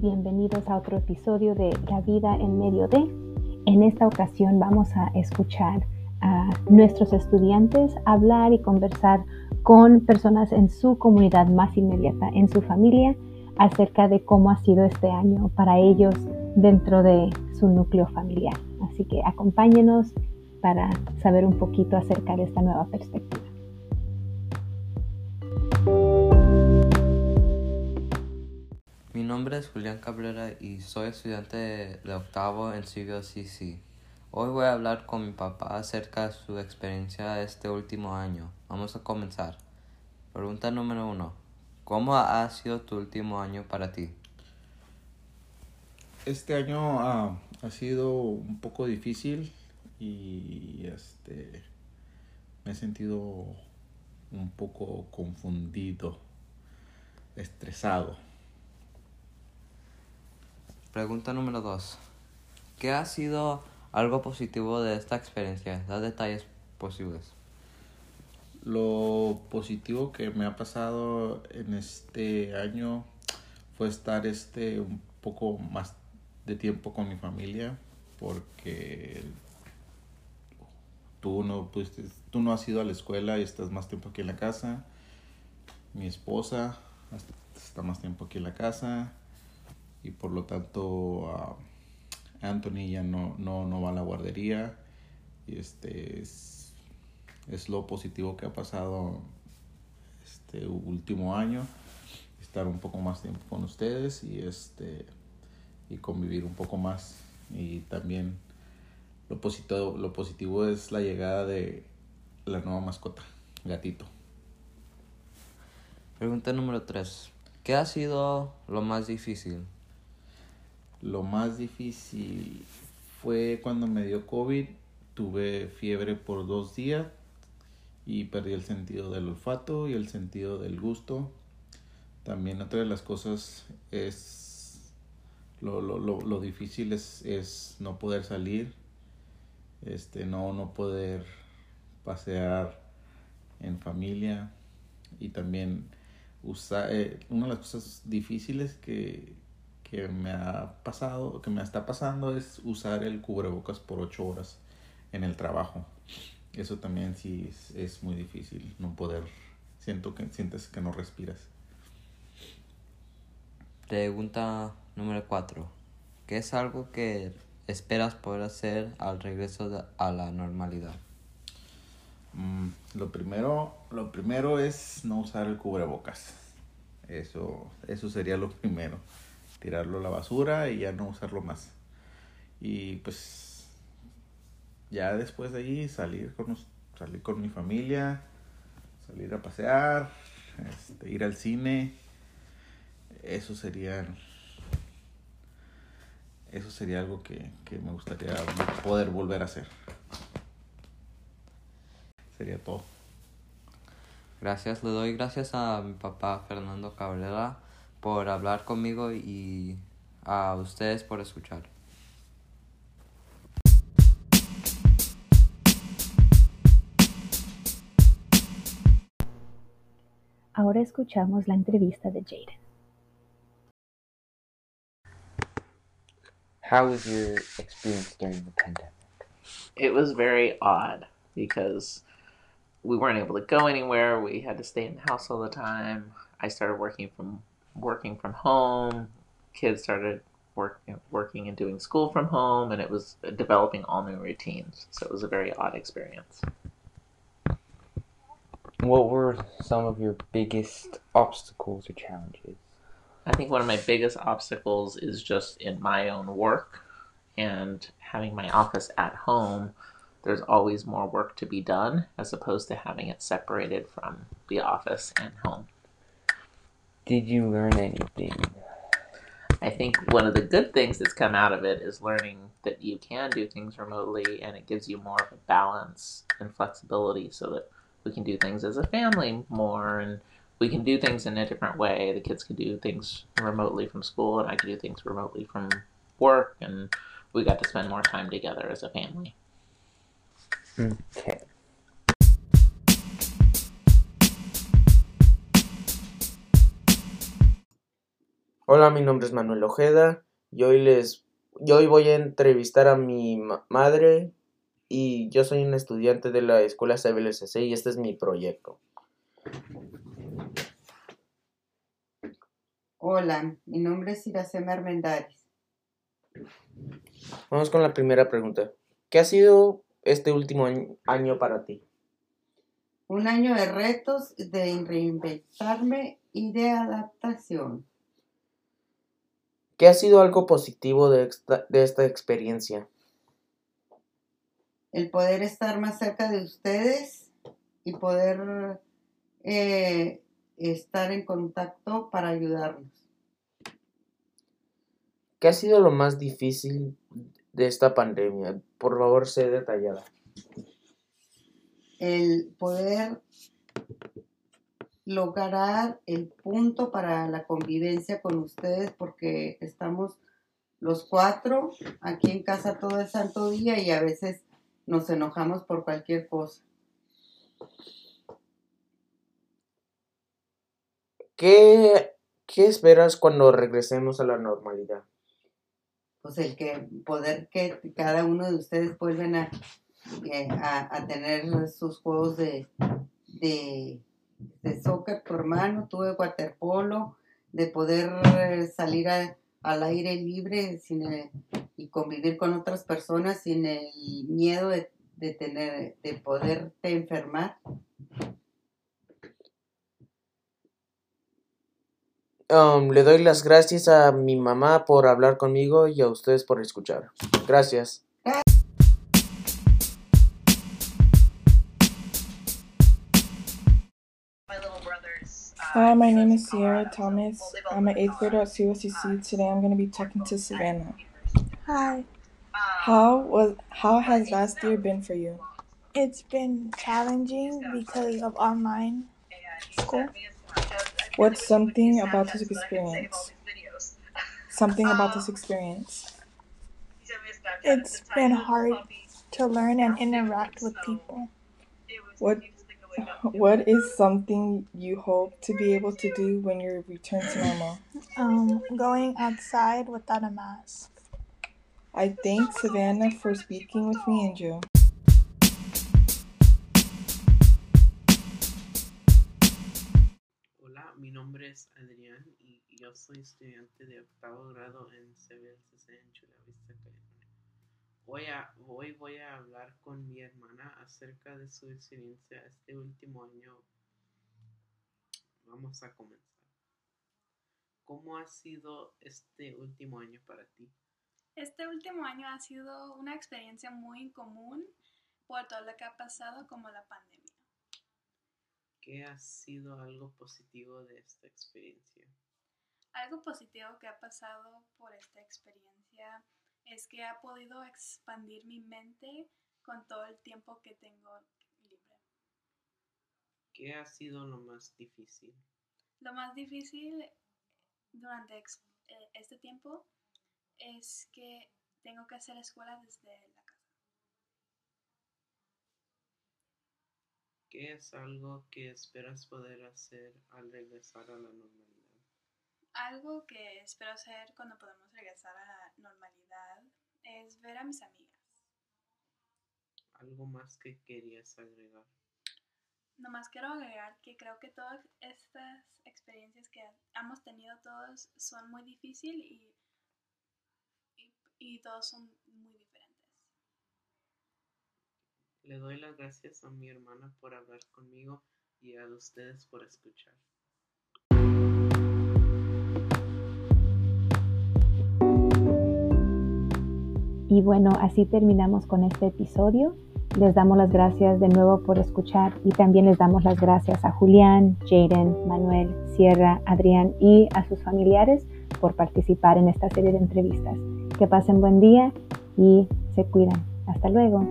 bienvenidos a otro episodio de La vida en medio de. En esta ocasión vamos a escuchar a nuestros estudiantes hablar y conversar con personas en su comunidad más inmediata, en su familia, acerca de cómo ha sido este año para ellos dentro de su núcleo familiar. Así que acompáñenos para saber un poquito acerca de esta nueva perspectiva. Mi nombre es Julián Cabrera y soy estudiante de, octavo en CBCC. Hoy voy a hablar con mi papá acerca de su experiencia este último año. Vamos a comenzar. Pregunta número uno. ¿Cómo ha sido tu último año para ti? Este año ha sido un poco difícil y este me he sentido un poco confundido, estresado. Pregunta número dos. ¿Qué ha sido algo positivo de esta experiencia? Da detalles posibles. Lo positivo que me ha pasado en este año fue estar este un poco más de tiempo con mi familia porque tú no tú no has ido a la escuela y estás más tiempo aquí en la casa. Mi esposa está más tiempo aquí en la casa y por lo tanto Anthony ya no, no, no va a la guardería y este es, es, lo positivo que ha pasado este último año estar un poco más tiempo con ustedes y este y convivir un poco más y también lo positivo, lo positivo es la llegada de la nueva mascota, gatito. Pregunta número 3. ¿Qué ha sido lo más difícil? Lo más difícil fue cuando me dio COVID. Tuve fiebre por dos días y perdí el sentido del olfato y el sentido del gusto. También otra de las cosas es lo, lo, lo, lo difícil es, es no poder salir este, no, no poder pasear en familia y también usar, eh, una de las cosas difíciles que, que me ha pasado, que me está pasando es usar el cubrebocas por ocho horas en el trabajo. Eso también sí es, es muy difícil, no poder, siento que sientes que no respiras. Pregunta número cuatro. ¿Qué es algo que esperas poder hacer al regreso a la normalidad? Mm, lo primero, lo primero es no usar el cubrebocas. Eso, eso sería lo primero. Tirarlo a la basura y ya no usarlo más. Y pues ya después de ahí salir con, salir con mi familia, salir a pasear, este, ir al cine. Eso sería eso sería algo que, me gustaría poder volver a hacer. Sería todo. Gracias, le doy gracias a mi papá Fernando Cabrera por hablar conmigo y a ustedes por escuchar. Ahora escuchamos la entrevista de Jaden. How was your experience during the pandemic? It was very odd because we weren't able to go anywhere. We had to stay in the house all the time. I started working from working from home. Kids started working working and doing school from home, and it was developing all new routines. So it was a very odd experience. What were some of your biggest obstacles or challenges? I think one of my biggest obstacles is just in my own work and having my office at home. There's always more work to be done as opposed to having it separated from the office and home. Did you learn anything? I think one of the good things that's come out of it is learning that you can do things remotely and it gives you more of a balance and flexibility so that we can do things as a family more and we can do things in a different way. The kids can do things remotely from school, and I can do things remotely from work, and we got to spend more time together as a family. Okay. Hola, mi nombre es Manuel Ojeda y hoy les y hoy voy a entrevistar a mi ma- madre y yo soy un estudiante de la escuela CBLCC y este es mi proyecto. Hola, mi nombre es Iracema Armendáriz. Vamos con la primera pregunta. ¿Qué ha sido este último año- año para ti? Un año de retos, de reinventarme y de adaptación. ¿Qué ha sido algo positivo de esta, de esta experiencia? El poder estar más cerca de ustedes y poder eh, estar en contacto para ayudarnos. ¿Qué ha sido lo más difícil de esta pandemia? Por favor, sé detallada. El poder lograr el punto para la convivencia con ustedes porque estamos los cuatro aquí en casa todo el santo día y a veces nos enojamos por cualquier cosa. ¿Qué, qué esperas cuando regresemos a la normalidad? Pues el que poder que cada uno de ustedes vuelvan a, eh, a, a tener sus juegos de, de, de soccer, tu hermano, tú de waterpolo, de poder eh, salir a- al aire libre sin el- y convivir con otras personas sin el miedo de, de tener, de poderte enfermar. Um, le doy las gracias a mi mamá por hablar conmigo y a ustedes por escuchar. Gracias. Hi, my name is Sierra Thomas. I'm an eighth grader at COCC. Today I'm going to be talking to Savannah. Hi, How was how has last year been for you? it's been challenging because of online school. What's something about this experience? Something about this experience. It's been hard to learn and interact with people. What what is something you hope to be able to do when you return to normal? Um, going outside without a mask. I thank Savannah for speaking with me and Joe. Hola, mi nombre es Adrián y yo soy estudiante de octavo grado en CBLCC en Chula Vista, California. Hoy, a- hoy voy a hablar con mi hermana acerca de su experiencia este último año. Vamos a comenzar. ¿Cómo ha sido este último año para ti? Este último año ha sido una experiencia muy común por todo lo que ha pasado como la pandemia. ¿Qué ha sido algo positivo de esta experiencia? Algo positivo que ha pasado por esta experiencia es que ha podido expandir mi mente con todo el tiempo que tengo libre. ¿Qué ha sido lo más difícil? Lo más difícil durante eh, este tiempo es que tengo que hacer escuela desde la casa. ¿Qué es algo que esperas poder hacer al regresar a la normalidad? Algo que espero hacer cuando podamos regresar a la normalidad es ver a mis amigas. ¿Algo más que querías agregar? Nomás quiero agregar que creo que todas estas experiencias que hemos tenido todos son muy difíciles y, y, y todos son muy diferentes. Le doy las gracias a mi hermana por hablar conmigo y a ustedes por escuchar. Y bueno, así terminamos con este episodio. Les damos las gracias de nuevo por escuchar y también les damos las gracias a Julián, Jaden, Manuel, Sierra, Adrián y a sus familiares por participar en esta serie de entrevistas. Que pasen buen día y se cuidan. Hasta luego.